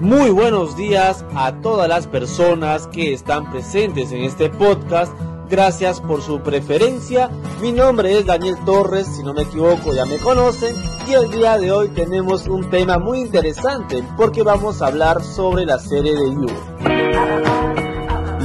Muy buenos días a todas las personas que están presentes en este podcast. Gracias por su preferencia. Mi nombre es Daniel Torres, si no me equivoco ya me conocen. Y el día de hoy tenemos un tema muy interesante porque vamos a hablar sobre la serie de You.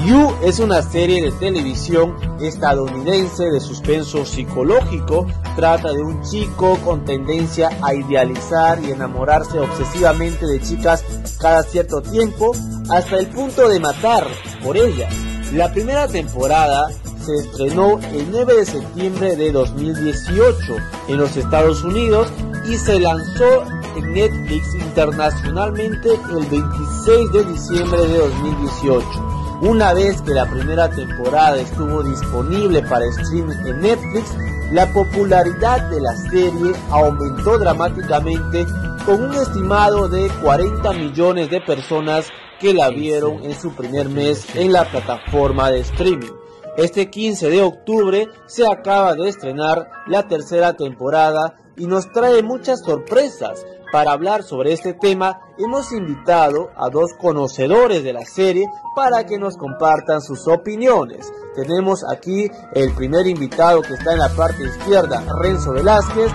You es una serie de televisión estadounidense de suspenso psicológico. Trata de un chico con tendencia a idealizar y enamorarse obsesivamente de chicas cada cierto tiempo hasta el punto de matar por ellas. La primera temporada se estrenó el 9 de septiembre de 2018 en los Estados Unidos y se lanzó en Netflix internacionalmente el 26 de diciembre de 2018. Una vez que la primera temporada estuvo disponible para streaming en Netflix, la popularidad de la serie aumentó dramáticamente con un estimado de 40 millones de personas que la vieron en su primer mes en la plataforma de streaming. Este 15 de octubre se acaba de estrenar la tercera temporada y nos trae muchas sorpresas, para hablar sobre este tema hemos invitado a dos conocedores de la serie para que nos compartan sus opiniones. Tenemos aquí el primer invitado que está en la parte izquierda, Renzo Velázquez,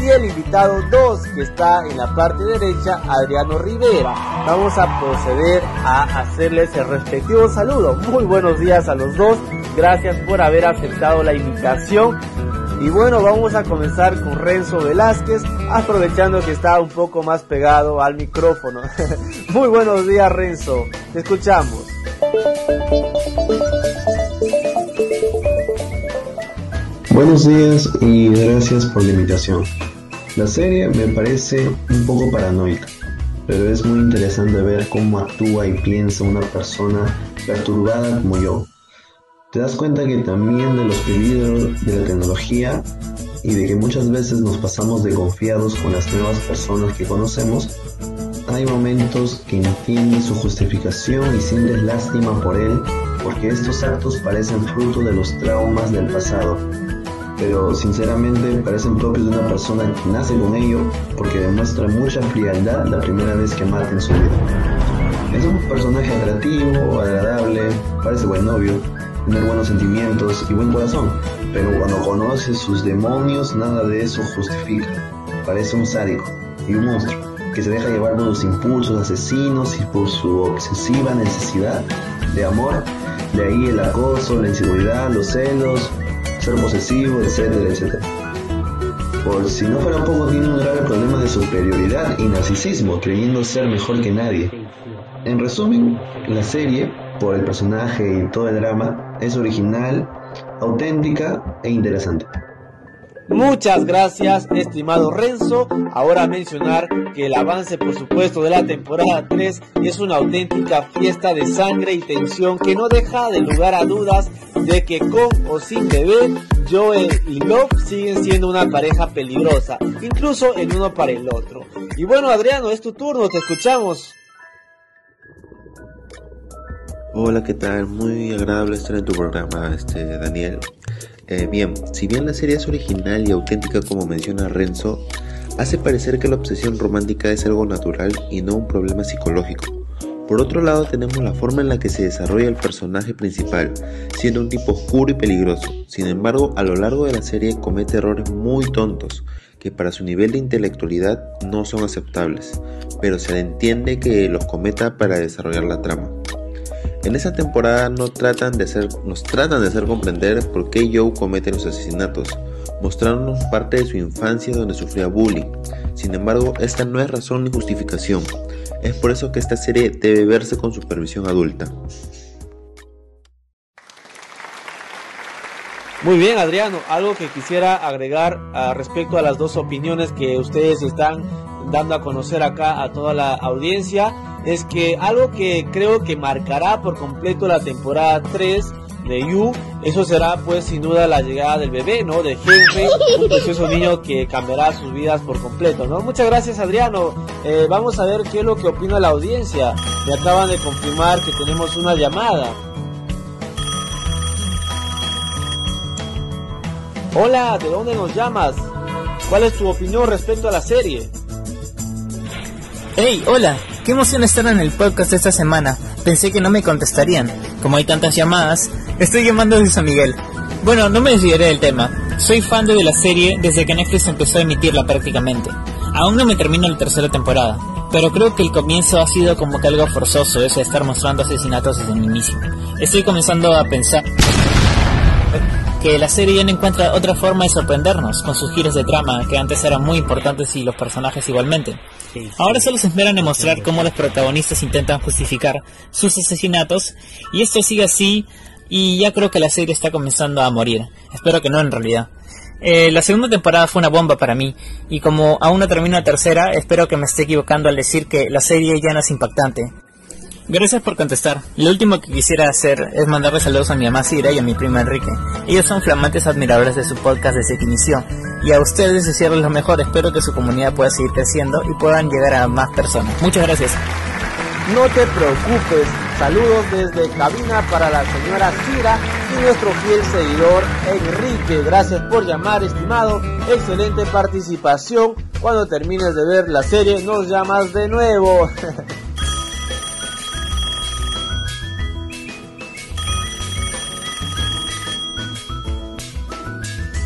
y el invitado 2 que está en la parte derecha, Adriano Rivera. Vamos a proceder a hacerles el respectivo saludo. Muy buenos días a los dos. Gracias por haber aceptado la invitación y bueno, vamos a comenzar con Renzo Velázquez, aprovechando que está un poco más pegado al micrófono. Muy buenos días Renzo, te escuchamos. Buenos días y gracias por la invitación. La serie me parece un poco paranoica, pero es muy interesante ver cómo actúa y piensa una persona perturbada como yo te das cuenta que también de los peligros de la tecnología y de que muchas veces nos pasamos de confiados con las nuevas personas que conocemos, hay momentos que entiendes su justificación y sientes lástima por él porque estos actos parecen fruto de los traumas del pasado, pero sinceramente parecen propios de una persona que nace con ello porque demuestra mucha frialdad la primera vez que mata en su vida. Es un personaje atractivo, agradable, parece buen novio, tener buenos sentimientos y buen corazón, pero cuando conoce sus demonios nada de eso justifica. Parece un sádico y un monstruo que se deja llevar por los impulsos asesinos y por su obsesiva necesidad de amor, de ahí el acoso, la inseguridad, los celos, ser posesivo, etcétera, etcétera. Por si no fuera poco, tiene un grave problema de superioridad y narcisismo, creyendo ser mejor que nadie. En resumen, la serie por el personaje y todo el drama, es original, auténtica e interesante. Muchas gracias, estimado Renzo. Ahora mencionar que el avance, por supuesto, de la temporada 3 es una auténtica fiesta de sangre y tensión que no deja de lugar a dudas de que con o sin bebé, Joe y Love siguen siendo una pareja peligrosa, incluso el uno para el otro. Y bueno, Adriano, es tu turno, te escuchamos. Hola, ¿qué tal? Muy agradable estar en tu programa, este, Daniel. Eh, bien, si bien la serie es original y auténtica como menciona Renzo, hace parecer que la obsesión romántica es algo natural y no un problema psicológico. Por otro lado tenemos la forma en la que se desarrolla el personaje principal, siendo un tipo oscuro y peligroso. Sin embargo, a lo largo de la serie comete errores muy tontos, que para su nivel de intelectualidad no son aceptables, pero se entiende que los cometa para desarrollar la trama. En esa temporada no tratan de hacer, nos tratan de hacer comprender por qué Joe comete los asesinatos, mostrándonos parte de su infancia donde sufría bullying. Sin embargo, esta no es razón ni justificación. Es por eso que esta serie debe verse con supervisión adulta. Muy bien, Adriano, algo que quisiera agregar ah, respecto a las dos opiniones que ustedes están dando a conocer acá a toda la audiencia es que algo que creo que marcará por completo la temporada 3 de You, eso será pues sin duda la llegada del bebé, ¿no? De Henry, un precioso niño que cambiará sus vidas por completo, ¿no? Muchas gracias Adriano, eh, vamos a ver qué es lo que opina la audiencia, me acaban de confirmar que tenemos una llamada. Hola, ¿de dónde nos llamas? ¿Cuál es tu opinión respecto a la serie? Hey, hola, qué emoción estar en el podcast esta semana. Pensé que no me contestarían. Como hay tantas llamadas, estoy llamando desde San Miguel. Bueno, no me desviaré del tema. Soy fan de la serie desde que Netflix empezó a emitirla prácticamente. Aún no me termino la tercera temporada, pero creo que el comienzo ha sido como que algo forzoso eso de estar mostrando asesinatos desde el inicio. Estoy comenzando a pensar que la serie ya no encuentra otra forma de sorprendernos con sus giros de trama que antes eran muy importantes y los personajes igualmente. Ahora solo se esperan en mostrar cómo los protagonistas intentan justificar sus asesinatos y esto sigue así y ya creo que la serie está comenzando a morir. Espero que no en realidad. Eh, la segunda temporada fue una bomba para mí y como aún no termino la tercera, espero que me esté equivocando al decir que la serie ya no es impactante. Gracias por contestar. Lo último que quisiera hacer es mandarle saludos a mi mamá Cira y a mi prima Enrique. Ellos son flamantes admiradores de su podcast desde que inició. Y a ustedes desearles lo mejor. Espero que su comunidad pueda seguir creciendo y puedan llegar a más personas. Muchas gracias. No te preocupes. Saludos desde cabina para la señora Cira y nuestro fiel seguidor Enrique. Gracias por llamar, estimado. Excelente participación. Cuando termines de ver la serie, nos llamas de nuevo.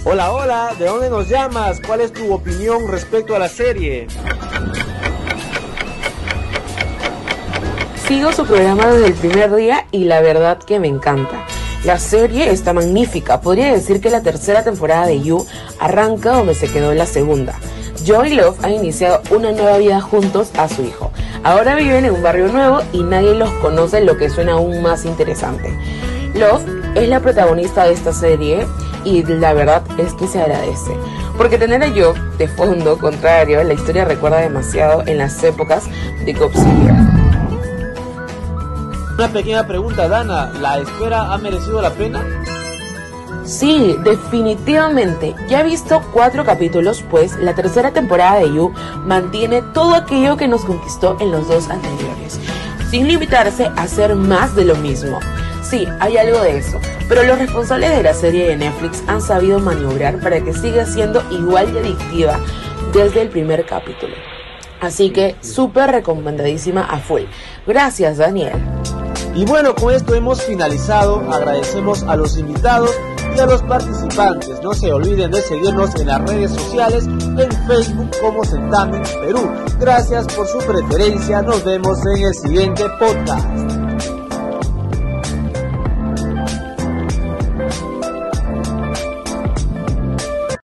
Hola, hola, ¿de dónde nos llamas? ¿Cuál es tu opinión respecto a la serie? Sigo su programa desde el primer día y la verdad que me encanta. La serie está magnífica. Podría decir que la tercera temporada de You arranca donde se quedó la segunda. Joe y Love han iniciado una nueva vida juntos a su hijo. Ahora viven en un barrio nuevo y nadie los conoce, lo que suena aún más interesante. Love es la protagonista de esta serie y la verdad es que se agradece. Porque tener a Joe de fondo, contrario, la historia recuerda demasiado en las épocas de Godzilla. Una pequeña pregunta, Dana, ¿la espera ha merecido la pena? Sí, definitivamente. Ya he visto cuatro capítulos, pues la tercera temporada de You mantiene todo aquello que nos conquistó en los dos anteriores, sin limitarse a hacer más de lo mismo. Sí, hay algo de eso, pero los responsables de la serie de Netflix han sabido maniobrar para que siga siendo igual de adictiva desde el primer capítulo. Así que súper recomendadísima a full. Gracias Daniel. Y bueno, con esto hemos finalizado. Agradecemos a los invitados y a los participantes. No se olviden de seguirnos en las redes sociales, en Facebook como Centamen Perú. Gracias por su preferencia. Nos vemos en el siguiente podcast.